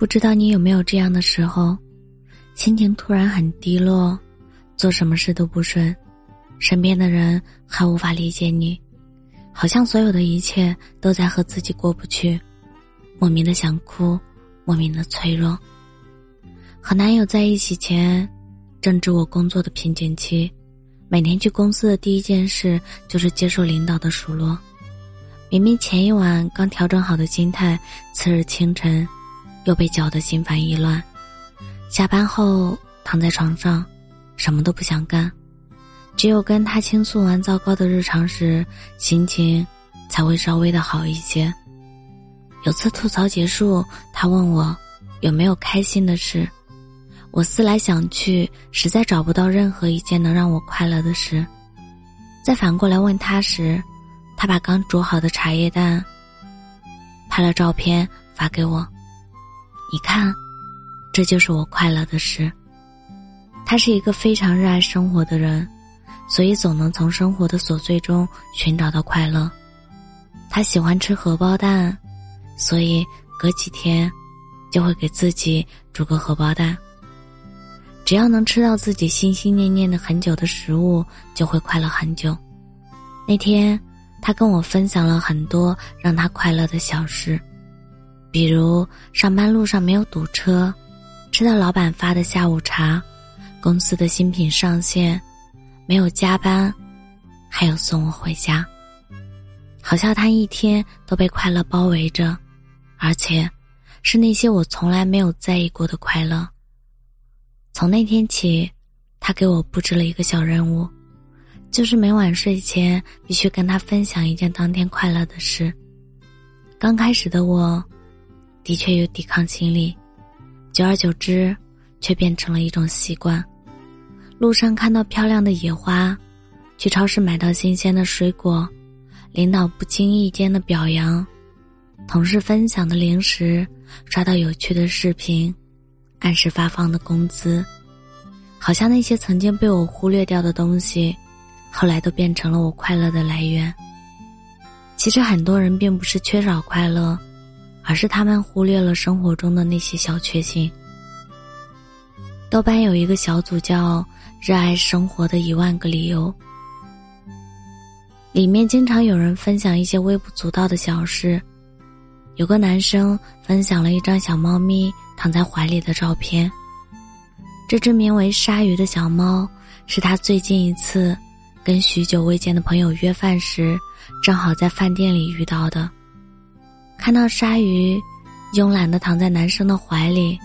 不知道你有没有这样的时候，心情突然很低落，做什么事都不顺，身边的人还无法理解你，好像所有的一切都在和自己过不去，莫名的想哭，莫名的脆弱。和男友在一起前，正值我工作的瓶颈期，每天去公司的第一件事就是接受领导的数落，明明前一晚刚调整好的心态，次日清晨。又被搅得心烦意乱，下班后躺在床上，什么都不想干，只有跟他倾诉完糟糕的日常时，心情才会稍微的好一些。有次吐槽结束，他问我有没有开心的事，我思来想去，实在找不到任何一件能让我快乐的事。再反过来问他时，他把刚煮好的茶叶蛋拍了照片发给我。你看，这就是我快乐的事。他是一个非常热爱生活的人，所以总能从生活的琐碎中寻找到快乐。他喜欢吃荷包蛋，所以隔几天就会给自己煮个荷包蛋。只要能吃到自己心心念念的很久的食物，就会快乐很久。那天，他跟我分享了很多让他快乐的小事。比如上班路上没有堵车，吃到老板发的下午茶，公司的新品上线，没有加班，还有送我回家。好像他一天都被快乐包围着，而且是那些我从来没有在意过的快乐。从那天起，他给我布置了一个小任务，就是每晚睡前必须跟他分享一件当天快乐的事。刚开始的我。的确有抵抗心理，久而久之，却变成了一种习惯。路上看到漂亮的野花，去超市买到新鲜的水果，领导不经意间的表扬，同事分享的零食，刷到有趣的视频，按时发放的工资，好像那些曾经被我忽略掉的东西，后来都变成了我快乐的来源。其实很多人并不是缺少快乐。而是他们忽略了生活中的那些小确幸。豆瓣有一个小组叫“热爱生活的一万个理由”，里面经常有人分享一些微不足道的小事。有个男生分享了一张小猫咪躺在怀里的照片，这只名为鲨鱼的小猫是他最近一次跟许久未见的朋友约饭时，正好在饭店里遇到的。看到鲨鱼慵懒的躺在男生的怀里，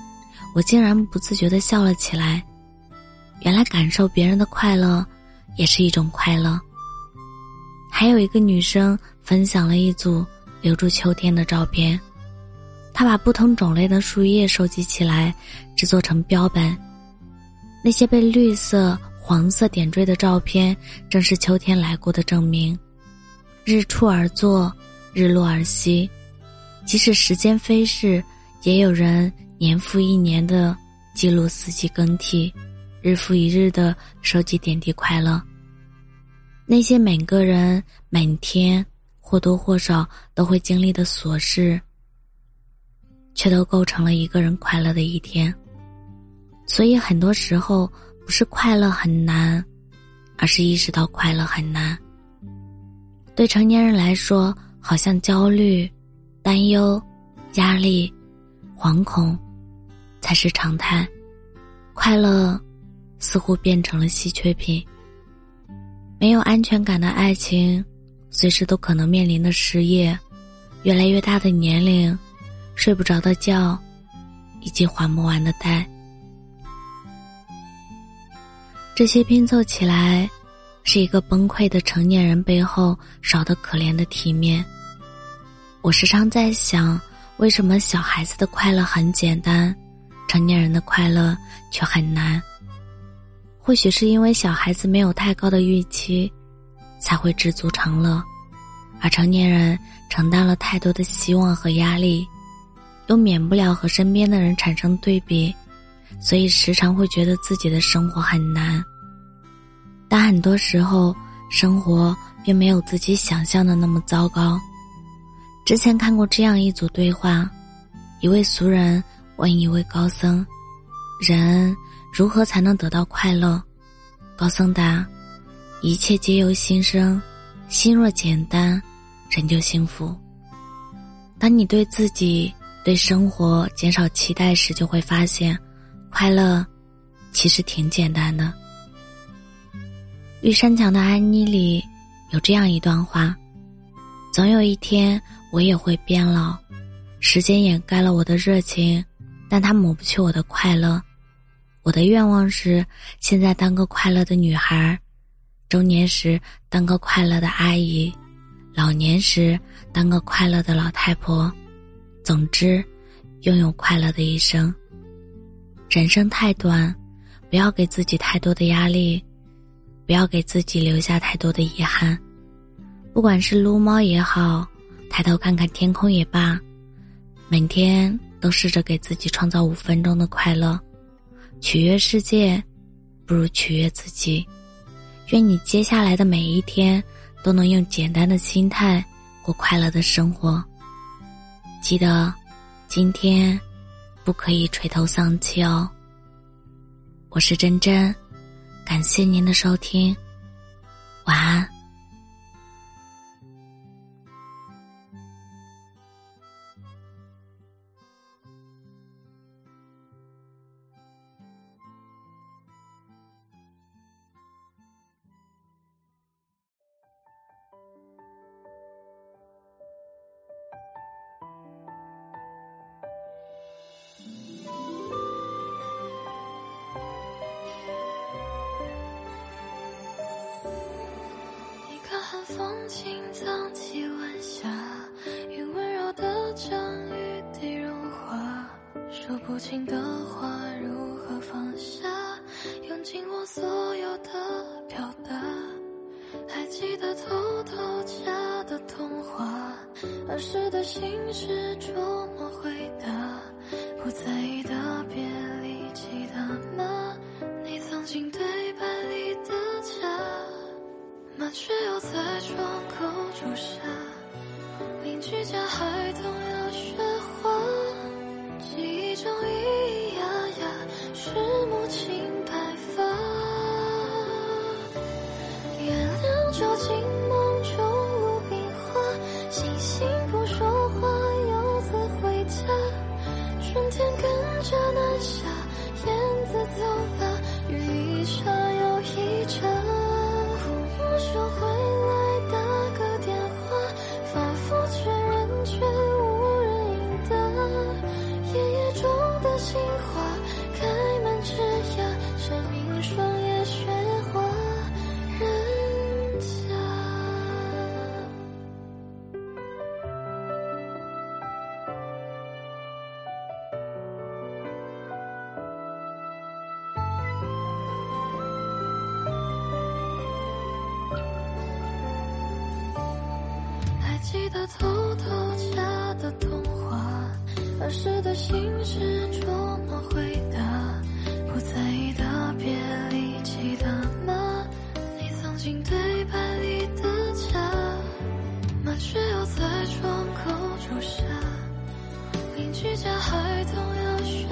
我竟然不自觉的笑了起来。原来感受别人的快乐也是一种快乐。还有一个女生分享了一组留住秋天的照片，她把不同种类的树叶收集起来，制作成标本。那些被绿色、黄色点缀的照片，正是秋天来过的证明。日出而作，日落而息。即使时间飞逝，也有人年复一年的记录四季更替，日复一日的收集点滴快乐。那些每个人每天或多或少都会经历的琐事，却都构成了一个人快乐的一天。所以很多时候不是快乐很难，而是意识到快乐很难。对成年人来说，好像焦虑。担忧、压力、惶恐，才是常态。快乐似乎变成了稀缺品。没有安全感的爱情，随时都可能面临的失业，越来越大的年龄，睡不着的觉，以及还不完的贷。这些拼凑起来，是一个崩溃的成年人背后少得可怜的体面。我时常在想，为什么小孩子的快乐很简单，成年人的快乐却很难？或许是因为小孩子没有太高的预期，才会知足常乐，而成年人承担了太多的希望和压力，又免不了和身边的人产生对比，所以时常会觉得自己的生活很难。但很多时候，生活并没有自己想象的那么糟糕。之前看过这样一组对话，一位俗人问一位高僧：“人如何才能得到快乐？”高僧答：“一切皆由心生，心若简单，人就幸福。当你对自己、对生活减少期待时，就会发现，快乐其实挺简单的。”绿山墙的安妮里有这样一段话：“总有一天，我也会变老。”时间掩盖了我的热情，但它抹不去我的快乐。我的愿望是现在当个快乐的女孩，中年时当个快乐的阿姨，老年时当个快乐的老太婆。总之，拥有快乐的一生。人生太短，不要给自己太多的压力，不要给自己留下太多的遗憾。不管是撸猫也好，抬头看看天空也罢。每天都试着给自己创造五分钟的快乐，取悦世界，不如取悦自己。愿你接下来的每一天都能用简单的心态过快乐的生活。记得，今天不可以垂头丧气哦。我是真真，感谢您的收听，晚安。风轻藏起晚霞，云温柔的将雨滴融化。说不清的话如何放下，用尽我所有的表达。还记得偷偷家的童话，儿时的心事琢磨回麻雀又在窗口住下，邻居家孩童要学画，记忆中咿咿呀呀是记得偷偷家的童话，儿时的心事琢磨回答，不在意的别离，记得吗？你曾经对白里的家，麻雀又在窗口住下，邻居家孩童要学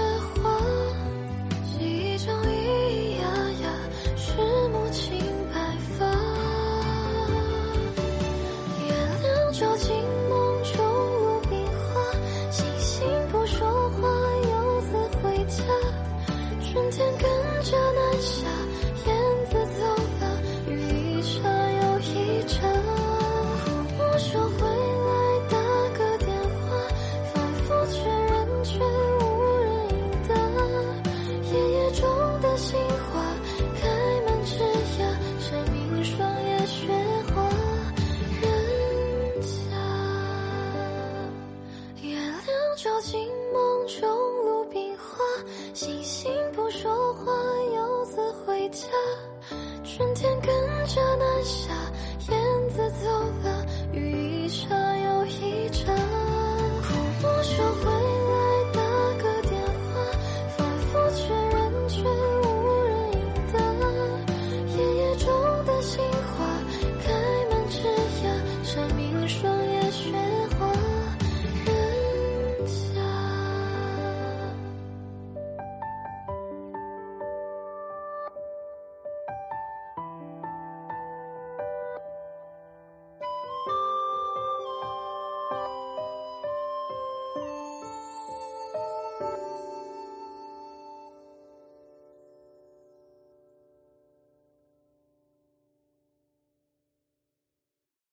照进梦中鲁冰花，星星不说话，游子回家。春天跟着南下，燕子走了。